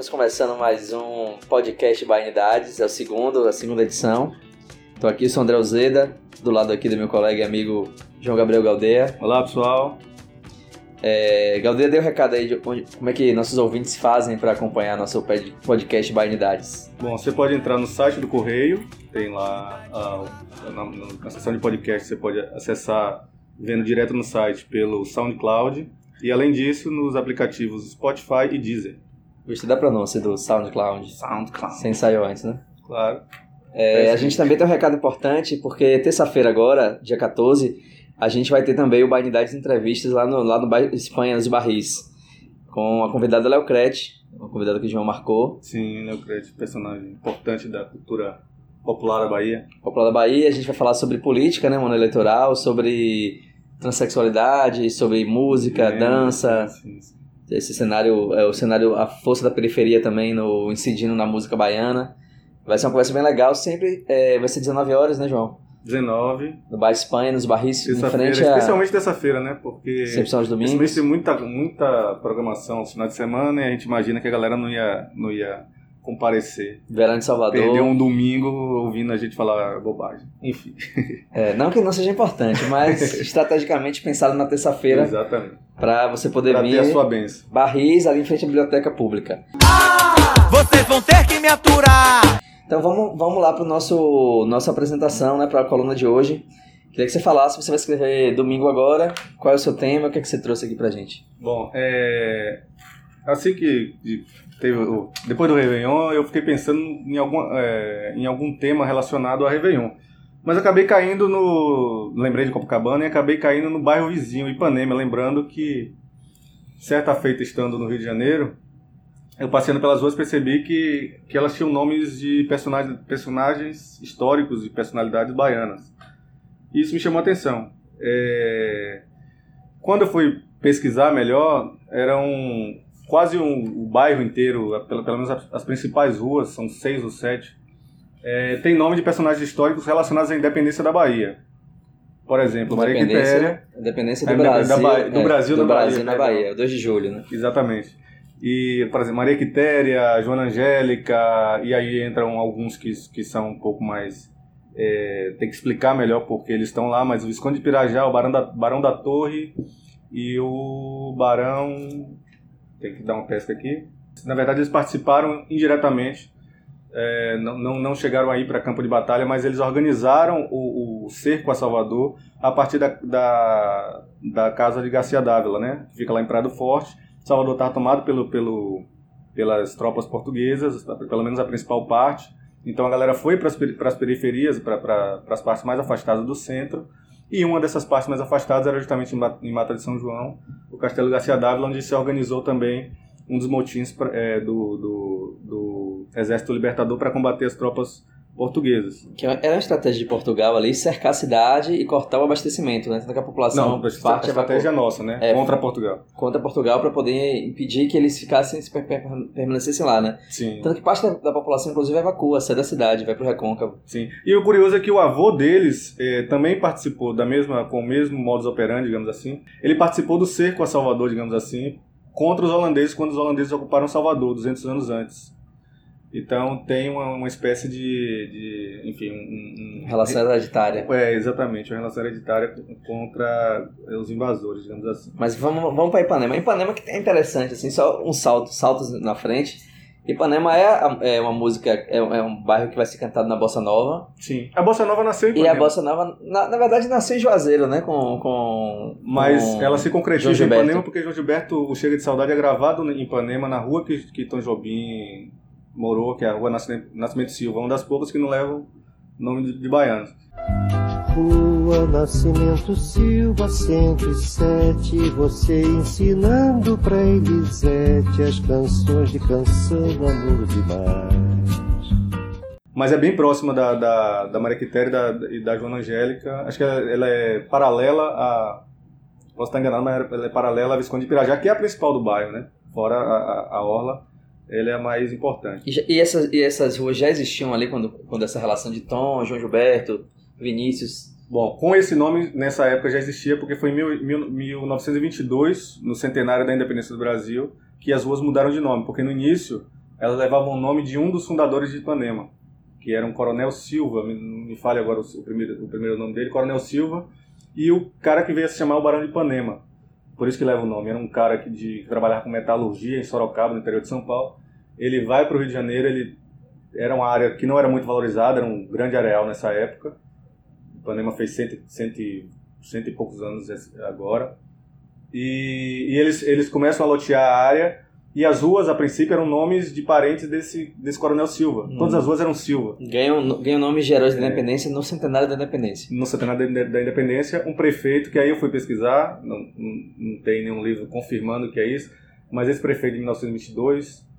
estamos começando mais um podcast Bainidades, é o segundo, a segunda edição. Estou aqui, sou André Uzeda, do lado aqui do meu colega e amigo João Gabriel Galdeia. Olá, pessoal. É, Galdeia, dê o um recado aí de onde, como é que nossos ouvintes fazem para acompanhar nosso podcast Bainidades. Bom, você pode entrar no site do Correio, tem lá a, na, na seção de podcast, você pode acessar vendo direto no site pelo SoundCloud e além disso nos aplicativos Spotify e Deezer. Gostei da pronúncia do SoundCloud. SoundCloud. Sem ensaiou antes, né? Claro. É, a gente também tem um recado importante, porque terça-feira agora, dia 14, a gente vai ter também o Bainidades Entrevistas lá no, lá no bairro Espanha, nos Barris, com a convidada Léo Crete, uma convidada que o João marcou. Sim, Léo Crete, personagem importante da cultura popular da Bahia. Popular da Bahia, a gente vai falar sobre política, né, mano, eleitoral, sobre transexualidade, sobre música, é, dança. Sim, sim. Esse cenário, é o cenário, a força da periferia também no incidindo na música baiana. Vai ser uma conversa bem legal, sempre é, vai ser 19 horas, né, João? 19. No Bar Espanha, nos barris, em frente a... Especialmente dessa-feira, né? Porque... Sempre são os domingos. Tem muita, muita programação no final de semana e a gente imagina que a galera não ia, não ia comparecer. Verão de Salvador. Perder um domingo ouvindo a gente falar bobagem. Enfim. É, não que não seja importante, mas estrategicamente pensado na terça-feira. Exatamente. Para você poder pra vir. Ter a sua benção. Barris ali em frente à biblioteca pública. Ah, vocês vão ter que me aturar! Então vamos, vamos lá para nosso nossa apresentação, né, para a coluna de hoje. Queria que você falasse, você vai escrever domingo agora, qual é o seu tema, o que, é que você trouxe aqui pra gente? Bom, é... assim que teve depois do Réveillon, eu fiquei pensando em algum, é, em algum tema relacionado a Réveillon. Mas acabei caindo no. Lembrei de Copacabana e acabei caindo no bairro vizinho, Ipanema, lembrando que, certa feita estando no Rio de Janeiro, eu passeando pelas ruas percebi que, que elas tinham nomes de personagens, personagens históricos e personalidades baianas. E isso me chamou a atenção. É... Quando eu fui pesquisar melhor, eram quase um, o bairro inteiro, pelo, pelo menos as, as, principais ruas, são seis ou sete, é, tem nome de personagens históricos relacionados à independência da Bahia. Por exemplo, Maria Quitéria. Independência do Brasil. Da, da, do é, Brasil, do na Brasil Bahia, na Bahia, 2 de julho, né? Exatamente. E, por exemplo, Maria Quitéria, Joana Angélica, e aí entram alguns que, que são um pouco mais. É, tem que explicar melhor porque eles estão lá, mas o Visconde de Pirajá, o Barão da, Barão da Torre e o Barão tem que dar uma pesca aqui. Na verdade, eles participaram indiretamente, é, não, não, não, chegaram aí para campo de batalha, mas eles organizaram o, o cerco a Salvador a partir da, da, da casa de Garcia Dávila, né? que fica lá em Prado Forte. Salvador estava tomado pelo, pelo, pelas tropas portuguesas, pelo menos a principal parte. Então a galera foi para as periferias, para as partes mais afastadas do centro, e uma dessas partes mais afastadas era justamente em Mata de São João, o Castelo Garcia Dávila, onde se organizou também um dos motins é, do, do, do Exército Libertador para combater as tropas portuguesas. Que era é uma estratégia de Portugal ali, cercar a cidade e cortar o abastecimento, né? Tanto que a população... Não, parte a estratégia nossa, né? É, contra Portugal. Contra Portugal para poder impedir que eles ficassem, permanecessem lá, né? Sim. Tanto que parte da, da população, inclusive, evacua, sai da cidade, vai pro Recôncavo. Sim. E o curioso é que o avô deles eh, também participou da mesma, com o mesmo modus operandi, digamos assim. Ele participou do cerco a Salvador, digamos assim, contra os holandeses quando os holandeses ocuparam Salvador, 200 anos antes. Então tem uma, uma espécie de, de enfim, um, um, relação hereditária. É, exatamente, uma relação hereditária contra os invasores, digamos assim. Mas vamos, vamos para Ipanema. Ipanema que é interessante, assim, só um salto, saltos na frente. Ipanema é, é uma música, é, é, um bairro que vai ser cantado na Bossa Nova. Sim. A Bossa Nova nasceu em Ipanema. E a Bossa Nova, na, na verdade, nasceu em Juazeiro, né? Com, com, Mas com ela se concretiza em Ipanema porque João Gilberto, o Chega de Saudade, é gravado em Ipanema, na rua que, que Tom Jobim morou, que é a rua Nascimento Silva, uma das poucas que não levam nome de, baianos. Rua Nascimento Silva 107, você ensinando pra Elisete as canções de canção amor demais. Mas é bem próxima da, da, da Maria Quitéria e da, da Joana Angélica. Acho que ela, ela, é paralela a. Posso estar enganado, mas ela é paralela à Visconde de Pirajá, que é a principal do bairro, né? Fora a, a, a Orla ele é mais importante. E, e, essas, e essas ruas já existiam ali quando, quando essa relação de Tom, João Gilberto, Vinícius? Bom, com esse nome nessa época já existia, porque foi em mil, mil, 1922, no centenário da independência do Brasil, que as ruas mudaram de nome, porque no início elas levavam o nome de um dos fundadores de Ipanema, que era um Coronel Silva, me, me fale agora o, o, primeiro, o primeiro nome dele, Coronel Silva, e o cara que veio a se chamar o Barão de Ipanema, por isso que leva o nome. Era um cara que, de, que trabalhava com metalurgia em Sorocaba, no interior de São Paulo. Ele vai para o Rio de Janeiro, ele era uma área que não era muito valorizada, era um grande areal nessa época. Ipanema fez cento, cento, cento e poucos anos agora. E, e, eles, eles começam a lotear a área e as ruas, a princípio, eram nomes de parentes desse, desse Coronel Silva. Hum. Todas as ruas eram Silva. Ganham, ganham nomes de heróis da independência é. no centenário da independência. No centenário da, da independência, um prefeito, que aí eu fui pesquisar, não, não, não tem nenhum livro confirmando que é isso, mas esse prefeito de 1922,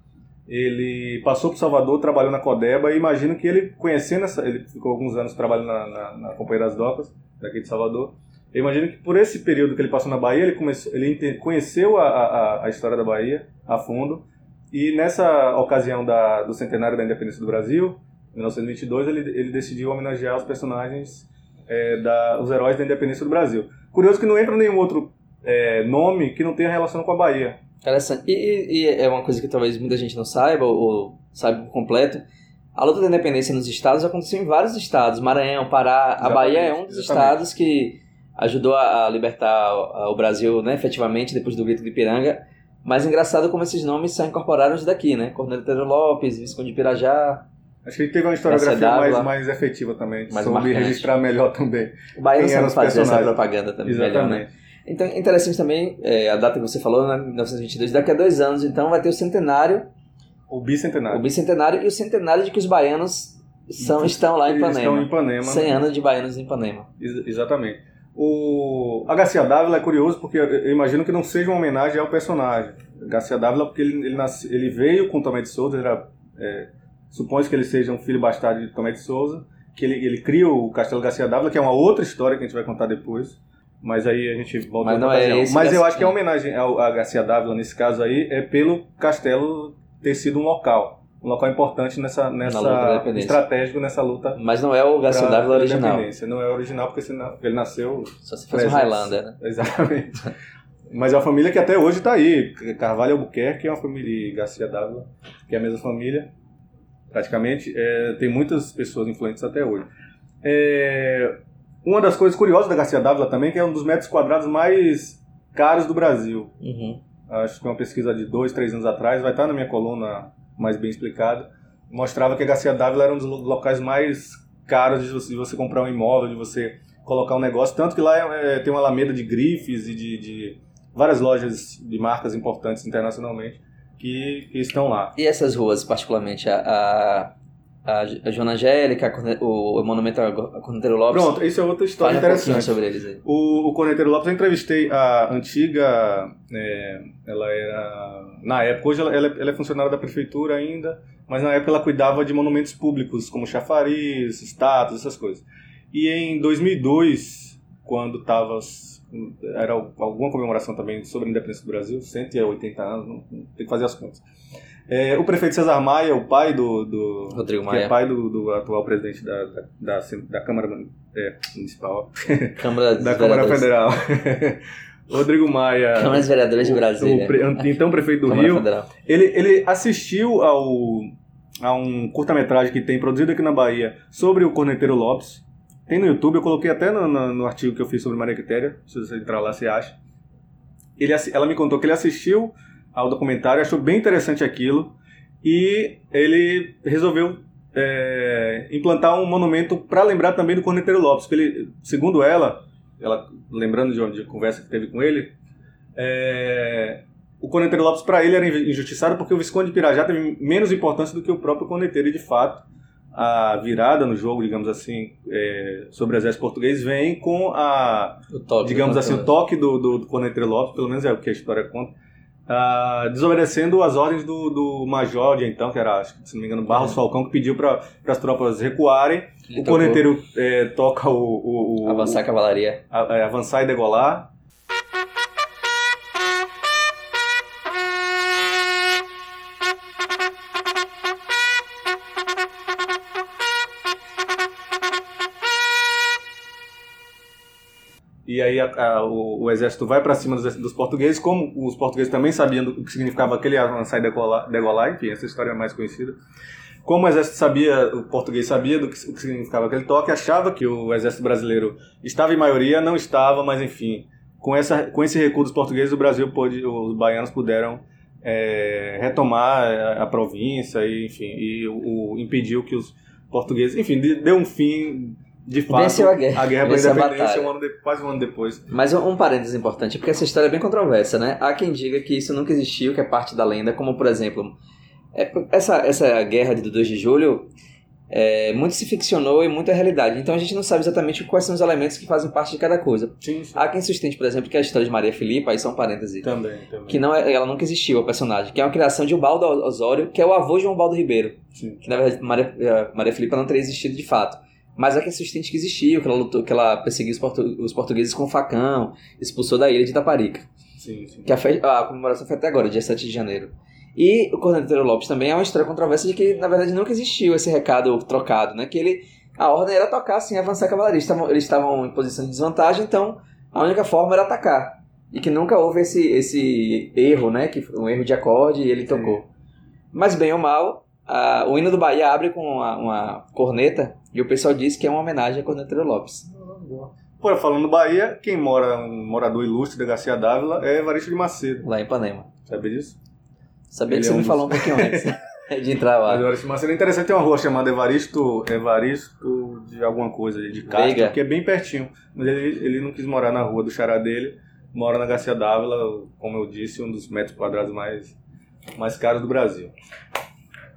ele passou por Salvador, trabalhou na Codeba, e imagino que ele, conhecendo essa. Ele ficou alguns anos trabalhando na, na, na Companhia das Docas, daqui de Salvador. Eu imagino que por esse período que ele passou na Bahia, ele, começou, ele conheceu a, a, a história da Bahia a fundo. E nessa ocasião da, do centenário da independência do Brasil, em 1922, ele, ele decidiu homenagear os personagens, é, da, os heróis da independência do Brasil. Curioso que não entra nenhum outro é, nome que não tenha relação com a Bahia. Interessante. E, e, é uma coisa que talvez muita gente não saiba, ou, saiba por completo. A luta da independência nos estados aconteceu em vários estados. Maranhão, Pará. Exatamente, a Bahia é um dos exatamente. estados que ajudou a, libertar o Brasil né, efetivamente depois do grito de Ipiranga. Mas engraçado como esses nomes são incorporados daqui, né? Cornélio Lopes, Visconde de Pirajá. Acho que ele teve uma historiografia mais, mais efetiva também. Mais soube marcante. registrar melhor também. O Bahia sabe fazer essa propaganda também Exatamente. melhor, né? Então, interessante também, é, a data que você falou, né, 1922, daqui a dois anos, então vai ter o centenário. O bicentenário. O bicentenário e o centenário de que os baianos são, estão lá em Ipanema. Estão em Ipanema. 100 anos de baianos em Ipanema. Ex exatamente. O a Garcia Dávila é curioso porque eu imagino que não seja uma homenagem ao personagem. Garcia Dávila porque ele, ele, nasce, ele veio com Tomé de Souza, era, é, supõe que ele seja um filho bastardo de Tomé de Souza, que ele, ele cria o Castelo Garcia Dávila, que é uma outra história que a gente vai contar depois. Mas aí a gente volta Mas não é esse Mas eu acho que a homenagem a Garcia Dávila nesse caso aí é pelo castelo ter sido um local um local importante nessa, nessa estratégico nessa luta. Mas não é o Garcia Dávila original. Não é o original porque ele nasceu. Só se fosse um Highlander, né? Exatamente. Mas é uma família que até hoje está aí. Carvalho Albuquerque é uma família e Garcia Dávila, que é a mesma família, praticamente. É, tem muitas pessoas influentes até hoje. É, uma das coisas curiosas da Garcia Dávila também é que é um dos metros quadrados mais caros do Brasil. Uhum. Acho que uma pesquisa de dois, três anos atrás, vai estar na minha coluna mais bem explicado, mostrava que a Garcia Dávila era um dos locais mais caros de você, de você comprar um imóvel, de você colocar um negócio. Tanto que lá é, é, tem uma alameda de grifes e de, de, várias lojas de marcas importantes internacionalmente que, que, estão lá. E essas ruas, particularmente, a, a a, a Joana Angélica, o, o monumento a Corneteiro Lopes. Pronto, isso é outra história interessante. Um sobre eles aí. O, o Corneteiro Lopes, eu entrevistei a antiga, é, ela era, na época, hoje ela, ela, é, ela, é funcionária da prefeitura ainda, mas na época ela cuidava de monumentos públicos, como chafariz, estátuas, essas coisas. E em 2002, quando estava era alguma comemoração também sobre a independência do Brasil, 180 anos, não, tem que fazer as contas. É, o prefeito Cesar Maia, o pai do. do Rodrigo Maia. Que é pai do, do atual presidente da, da, da, da Câmara é, Municipal. Câmara da Câmara Federal. Rodrigo Maia. Câmara dos Vereadores de Brasília. O, então prefeito do Câmara Rio. Federal. Ele, ele assistiu ao, a um curta-metragem que tem produzido aqui na Bahia sobre o Corneteiro Lopes. Tem no YouTube, eu coloquei até no, no, no artigo que eu fiz sobre Maria Quitéria. Se você entrar lá, você acha. Ele, ela me contou que ele assistiu ao documentário, achou bem interessante aquilo e ele resolveu é, implantar um monumento para lembrar também do Corneteiro Lopes, que ele, segundo ela, ela lembrando de uma conversa que teve com ele, é, o Corneteiro Lopes para ele era injustiçado porque o Visconde de Pirajá teve menos importância do que o próprio Corneteiro e de fato a virada no jogo, digamos assim, é, sobre o exército português vem com a, toque, digamos assim, o toque do, do, do Corneteiro Lopes, pelo menos é o que a história conta, Uh, desobedecendo as ordens do, do major de então, que era, se não me engano, Barros Falcão, que pediu para as tropas recuarem. Ele o corneteiro é, toca o, o, o, Avançar a cavalaria. A, é, avançar e degolar. E aí a- a- o, o exército vai para cima dos, dos portugueses, como os portugueses também sabiam do, o que significava aquele avançar e decolar, degolar, enfim, essa história é mais conhecida. Como o exército sabia, o português sabia do que, o que significava aquele toque, achava que o exército brasileiro estava em maioria, não estava, mas enfim, com, essa, com esse recuo dos portugueses, o Brasil pôde, os baianos puderam é, retomar a, a província, e, enfim, e o, o- impediu que os portugueses, enfim, de- deu um fim de fato Venceu a guerra. a guerra pela independência um ano de- quase um ano depois. Mas um, um parênteses importante, porque essa história é bem controversa, né? Há quem diga que isso nunca existiu, que é parte da lenda, como por exemplo, é, essa, essa guerra de 2 de julho é, muito se ficcionou e muito é realidade. Então a gente não sabe exatamente quais são os elementos que fazem parte de cada coisa. Sim, sim. Há quem sustente, por exemplo, que a história de Maria Filipa, aí são parênteses, Também, também. que não é, ela nunca existiu, a personagem, que é uma criação de Ubaldo Osório, que é o avô de João Baldo Ribeiro. Sim. Que na verdade Maria, eh, Maria Filipa não teria existido de fato. Mas há quem sustente que existiu, que ela lutou, que ela perseguiu os, portu- os portugueses com facão, expulsou da ilha de Itaparica. Sim, sim. Que a, fe- a comemoração foi até agora, dia 7 de janeiro. E o Corneteiro Lopes também é uma história controversa de que, na verdade, nunca existiu esse recado trocado, né? Que ele, a ordem era tocar, assim, avançar a cavalaria. Eles estavam, em posição de desvantagem, então a única forma era atacar. E que nunca houve esse, esse erro, né? Que foi um erro de acorde e ele tocou. Mas bem ou mal, a- o hino do Bahia abre com uma, uma corneta e o pessoal diz que é uma homenagem a Corneteiro Lopes. Pô, falando Bahia, quem mora, um morador ilustre da Garcia Dávila é Evaristo de Macedo. Lá em Ipanema. Sabe disso? Sabia Ele que é você um me dos- falou um pouquinho antes de entrar lá. Evaristo de Macedo é interessante, tem uma rua chamada Evaristo, Evaristo de alguma coisa, de Castro, Veiga. que é bem pertinho. Mas ele, ele não quis morar na rua do xará dele, mora na Garcia Dávila, como eu disse, um dos metros quadrados mais, mais caros do Brasil.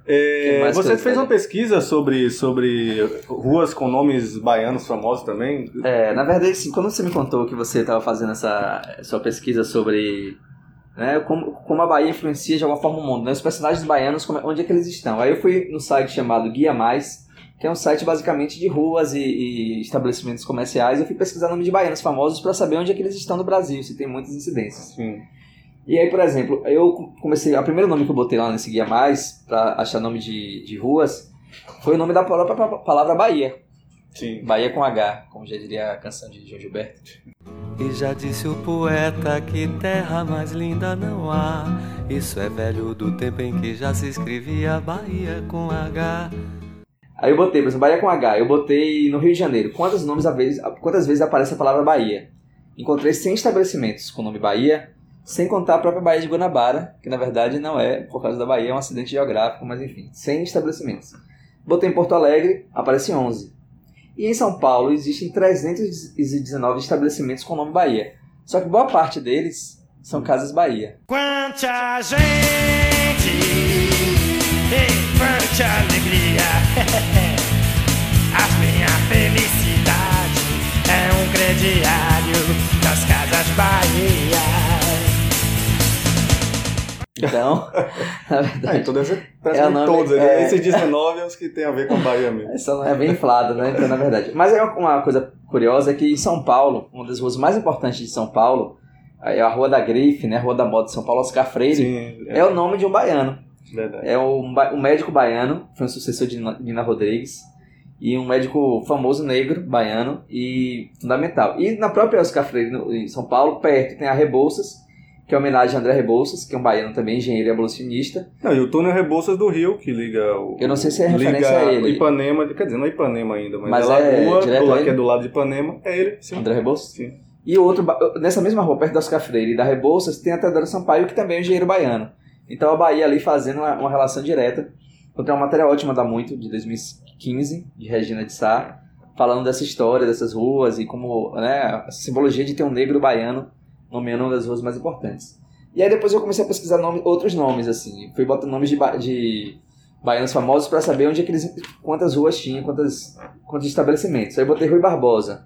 É, você fez uma pesquisa sobre, sobre ruas com nomes baianos famosos também? É, na verdade, assim, quando você me contou que você estava fazendo essa sua pesquisa sobre né, como, como a Bahia influencia de alguma forma o mundo, né, os personagens baianos, como- onde é que eles estão. Aí eu fui no site chamado Guia Mais, que é um site basicamente de ruas e, e estabelecimentos comerciais. Eu fui pesquisar nome de baianos famosos para saber onde é que eles estão no Brasil, se tem muitas incidências. Sim. E aí, por exemplo, eu comecei. O primeiro nome que eu botei lá nesse Guia Mais, para achar nome de, de ruas, foi o nome da própria pa- palavra Bahia. Sim. Bahia com H, como já diria a canção de João Gilberto. E já disse o poeta que terra mais linda não há. Isso é velho do tempo em que já se escrevia Bahia com H. Aí eu botei, por exemplo, Bahia com H. Eu botei no Rio de Janeiro. Quantos nomes a vez, quantas vezes aparece a palavra Bahia? Encontrei 100 estabelecimentos com o nome Bahia, sem contar a própria Bahia de Guanabara, que na verdade não é por causa da Bahia, é um acidente geográfico, mas enfim, 100 estabelecimentos. Botei em Porto Alegre, aparece 11. E em São Paulo existem 319 estabelecimentos com o nome Bahia. Só que boa parte deles são casas Bahia. Quanta gente, ei, quanta alegria. A minha felicidade é um crediário Então, na verdade, então deve ser É nome- todos. é. Esses 19 é os que tem a ver com Bahia mesmo. Essa é bem inflada, né? Então, na verdade. Mas é uma coisa curiosa que em São Paulo, uma das ruas mais importantes de São Paulo, é a Rua da Grife, né? A Rua da Moda de São Paulo, Oscar Freire, Sim, é o nome de um baiano. verdade. É um, um médico baiano, foi um sucessor de Nina- Nina Rodrigues, e um médico famoso negro, baiano, e fundamental. E na própria Oscar Freire, no- em São Paulo, perto, tem a Rebouças, que é homenagem a André Rebouças, que é um baiano também, engenheiro e abolicionista. Não, e o túnel Rebouças do Rio, que liga o. Eu não sei se é referência a ele. Ipanema, quer dizer, não é Ipanema ainda, mas, Mas é lagoa direto do a lado, que é do lado de Ipanema, é ele, sim. André Rebouças. Sim. E outro, nessa mesma rua, perto da Oscar Freire e da Rebouças, tem a Teodoro Sampaio, que também é um engenheiro baiano. Então a Bahia ali fazendo uma, uma relação direta. Encontrei uma matéria ótima da Muito, de 2015, de Regina de Sá, falando dessa história, dessas ruas e como, né, a simbologia de ter um negro baiano nomeando uma das ruas mais importantes. E aí depois eu comecei a pesquisar nome, outros nomes, assim. Fui botando nomes de, ba- de baianos famosos para saber onde é que eles, quantas ruas tinham, quantas, quantos estabelecimentos. Aí eu botei Rui Barbosa.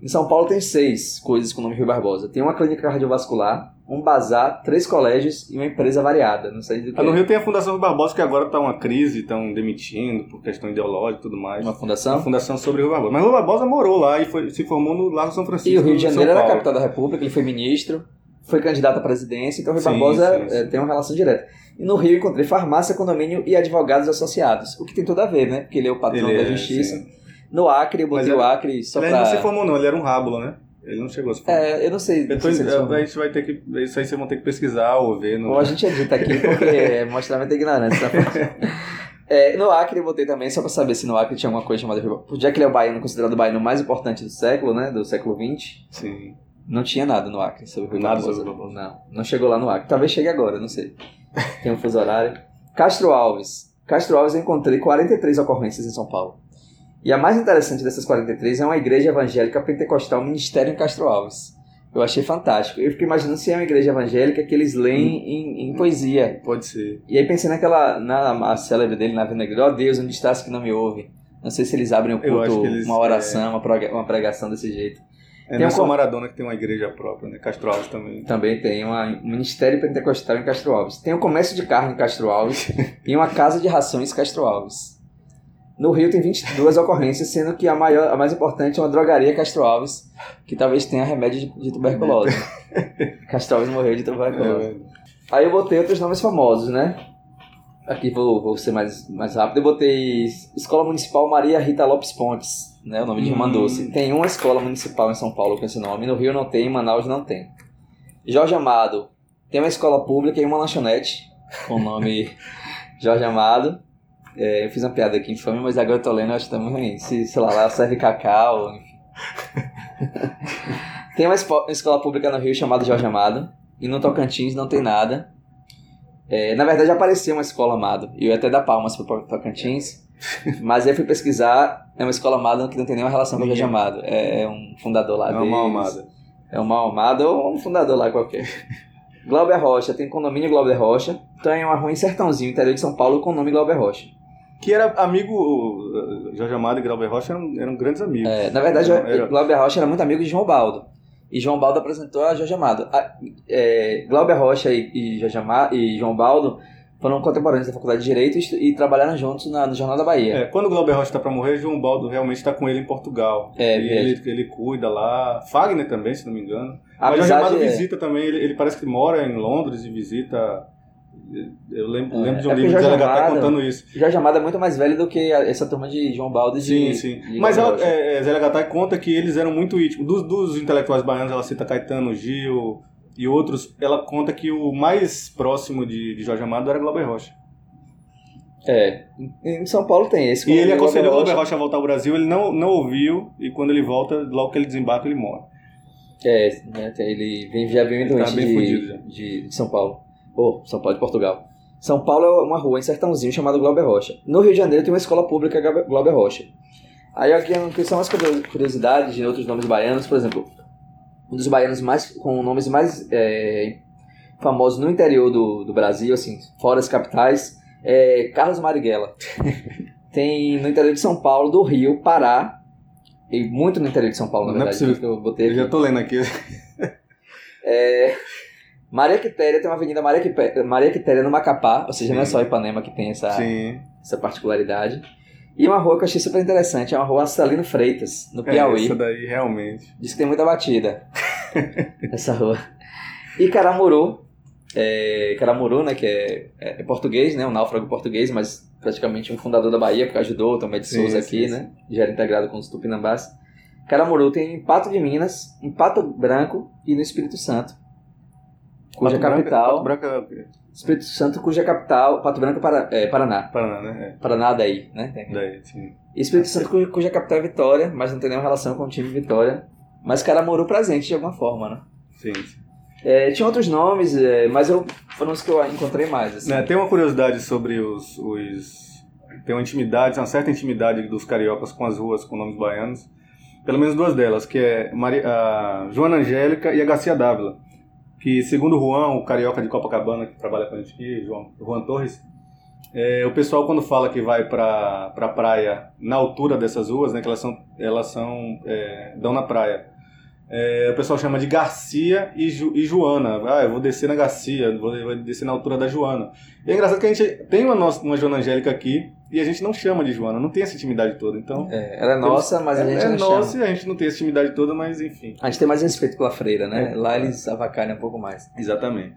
Em São Paulo tem seis coisas com o nome Rui Barbosa. Tem uma clínica cardiovascular, um bazar, três colégios e uma empresa variada. Não sei do que. Ah, no é. Rio tem a Fundação Rui Barbosa, que agora está uma crise, estão demitindo por questão ideológica e tudo mais. Uma Uma fundação. fundação sobre Rui Barbosa. Mas Rui Barbosa morou lá e foi- se formou no Largo São Francisco. E o Rio de Janeiro era a capital da República, ele foi ministro, foi candidato à presidência, então o Rui Sim, Barbosa sim, sim. eh, tem uma relação direta. E no Rio encontrei farmácia, condomínio e advogados associados, o que tem tudo a ver, né? Porque ele é o patrão Ele da é, justiça. sim. No Acre, eu botei Mas o ele- Acre só Ele pra... não se formou, não, ele era um rábulo, né? Ele não chegou a se formar. É, eu não sei. Ele se formou. a gente vai ter que. Isso aí vocês vão ter que pesquisar ou ver. No... Ou a gente edita aqui porque mostrar muita ignorância. É, no Acre eu botei também, só pra saber se no Acre tinha alguma coisa chamada. Já que ele é o baiano, considerado o baiano mais importante do século, né? Do século XX. Sim. Não tinha nada no Acre sobre o Rui Nada sobre o. Não, não chegou lá no Acre. Talvez chegue agora, não sei. Tem um fuso horário. Castro Alves. Castro Alves eu encontrei 43 ocorrências em São Paulo. E a mais interessante dessas 43 é uma igreja evangélica pentecostal ministério em Castro Alves. Eu achei fantástico. Eu fiquei imaginando se é uma igreja evangélica que eles leem em, em poesia. Pode ser. E aí pensei naquela, na a célebre dele na Ave Negra, ó Deus, onde estás que não me ouve? Não sei se eles abrem o culto, eles- uma oração, uma prega- uma pregação desse jeito. É Tem não é um só Maradona que tem uma igreja própria, né? Castro Alves também. Também tem uma- um Ministério Pentecostal em Castro Alves. Tem o Comércio de Carne em Castro Alves e uma Casa de Rações em Castro Alves. No Rio tem 22 ocorrências, sendo que a, maior, a mais importante é uma drogaria Castro Alves, que talvez tenha remédio de, de tuberculose. Castro Alves morreu de tuberculose. É, Aí eu botei outros nomes famosos, né? Aqui vou, vou ser mais, mais rápido. Eu botei Escola Municipal Maria Rita Lopes Pontes, né? O nome de Irmã Hum. Doce. Tem uma escola municipal em São Paulo com esse nome. No Rio não tem, em Manaus não tem. Jorge Amado. Tem uma escola pública e uma lanchonete com o nome Jorge Amado. É, eu fiz uma piada aqui infame, mas agora eu tô lendo, eu acho ruim. Se, sei lá, lá serve cacau, enfim. tem uma uma escola pública no Rio chamada Jorge Amado. E no Tocantins não tem nada. É, na verdade, apareceu uma escola Amado. E eu ia até dar palmas pro Tocantins. Mas aí eu fui pesquisar. É uma escola Amado que não tem nenhuma relação com o Jorge. Amado. É, é um fundador lá É uma amada. É um mal amado ou um fundador lá qualquer. Glauber Rocha, tem condomínio Glauber Rocha. Tem uma rua em Sertãozinho, interior de São Paulo, com o nome Glauber Rocha. Que era amigo. Jorge Amado e Glauber Rocha eram, eram grandes amigos. É, na verdade, Era- era- Glauber Rocha era muito amigo de João Baldo. E João Baldo apresentou a Jorge Amado. A- é, Glauber Rocha e, e, Jorge Ama- e João Baldo foram contemporâneos da Faculdade de Direito e, e trabalharam juntos na- no Jornal da Bahia. É, quando o Glauber Rocha está para morrer, João Baldo realmente está com ele em Portugal. É, e ele, ele cuida lá. Fagner também, se não me engano. A Mas Jorge Amado é- visita também, ele, ele parece que mora em Londres e visita. Eu lembro, É, lembro de um é livro de Legatá Amado- contando isso. Jorge Amado é muito mais velho do que essa turma de João Baldo e Sim, de, sim. de Mas ela, é, é, Zé Legatá conta que eles eram muito íntimos. Dos, dos intelectuais baianos, ela cita Caetano, Gil e outros. Ela conta que o mais próximo de, de Jorge Amado era Glauber Rocha. É, em São Paulo tem esse. E ele aconselhou. Glauber Rocha a voltar ao Brasil, ele não, não ouviu, e quando ele volta, logo que ele desembarca, ele morre. É, né, ele vem, já vem Ele doente tá bem de, fudido já. de São Paulo. Ou São Paulo de Portugal. São Paulo é uma rua em Sertãozinho chamada Glauber Rocha. No Rio de Janeiro tem uma escola pública Glauber Rocha. Aí aqui são as curio- curiosidades de outros nomes baianos, por exemplo, um dos baianos mais com nomes mais é, famosos no interior do, do Brasil, assim, fora as capitais, é Carlos Marighella. tem no interior de São Paulo, do Rio, Pará, e muito no interior de São Paulo, na Não é verdade, possível. que eu botei Eu aqui. já tô lendo aqui. É, Maria Quitéria tem uma avenida Maria, Quipe- Maria Quitéria no Macapá, ou seja, não é Sim. só Ipanema que tem essa, Sim. essa particularidade. E uma rua que eu achei super interessante, é uma rua Celino Freitas, no É, Piauí. essa daí, realmente. Diz que tem muita batida essa rua. E Caramuru, é, Caramuru, né, que é, é português, né, um náufrago português, mas praticamente um fundador da Bahia, porque ajudou o Tomé de Sim, Souza sim, aqui, sim. né, já era integrado com os Tupinambás. Caramuru tem em Pato de Minas, em Pato Branco e no Espírito Santo, cuja Pato capital... Pato Branco é o? Espírito Santo, cuja capital, Pato Branco, para, é, Paraná. Paraná, né? Paraná daí, né? Tem. É. Daí, sim. E Espírito Santo, cuja, cuja capital é Vitória, mas não tem nenhuma relação com o time Vitória. Mas Caramuru presente de alguma forma, né? Sim, sim. É, tinha outros nomes, é, mas eu, foram os que eu encontrei mais. Assim. Né, tem uma curiosidade sobre os, os. Tem uma intimidade, uma certa intimidade dos cariocas com as ruas com nomes baianos. Pelo menos duas delas, que é Maria, a Joana Angélica e a Garcia Dávila. Que, segundo o Juan, o carioca de Copacabana, que trabalha com a gente aqui, João, Juan Torres, é, o pessoal quando fala que vai pra, pra praia na altura dessas ruas, né, que elas são, elas são é, dão na praia, é, o pessoal chama de Garcia e, Ju- e Joana. Ah, eu vou descer na Garcia, vou, vou descer na altura da Joana. E é engraçado que a gente tem uma, nossa, uma Joana Angélica aqui e a gente não chama de Joana, não tem essa intimidade toda. Então, É, ela é nossa, mas a é, gente é não nossa chama. e a gente não tem essa intimidade toda, mas enfim. A gente tem mais respeito pela freira, né? É. Lá eles avacalham um pouco mais. Exatamente.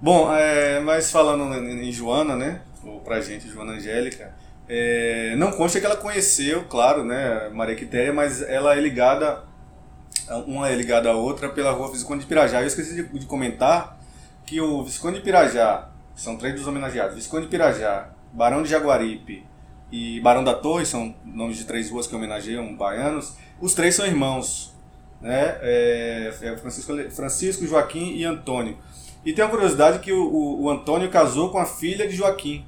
Bom, é, mas falando em em Joana, né? Ou pra gente, Joana Angélica, é, não consta que ela conheceu, claro, né, Maria Quitéria, mas ela é ligada uma é ligada à outra pela rua Visconde de Pirajá. Eu esqueci de, de comentar que o Visconde de Pirajá, são três dos homenageados, Visconde de Pirajá, Barão de Jaguaripe e Barão da Torre, são nomes de três ruas que homenageiam baianos, os três são irmãos, né? É, é Francisco, Francisco, Joaquim e Antônio. E tem uma curiosidade que o, o, o Antônio casou com a filha de Joaquim.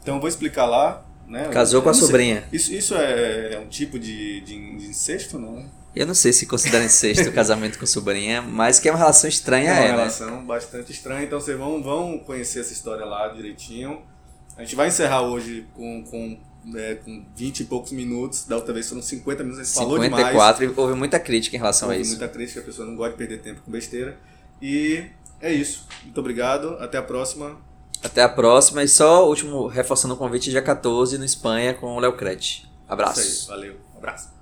Então eu vou explicar lá. Né? Casou com a sobrinha. Isso, isso é, é um tipo de, de, de incesto, não? Eu não sei se considera incesto o casamento com sobrinha, mas que é uma relação estranha, é. Uma é, né? relação bastante estranha, então vocês vão, vão conhecer essa história lá direitinho. A gente vai encerrar hoje com, com, é, com 20 e poucos minutos, da outra vez foram 50 minutos, a gente 54, falou demais. e houve muita crítica em relação houve a isso. muita crítica, a pessoa não gosta de perder tempo com besteira. E é isso. Muito obrigado, até a próxima. Até a próxima, e só último, reforçando o convite, dia 14 no Espanha com o Léo Crete. Abraço. Aí, valeu, abraço.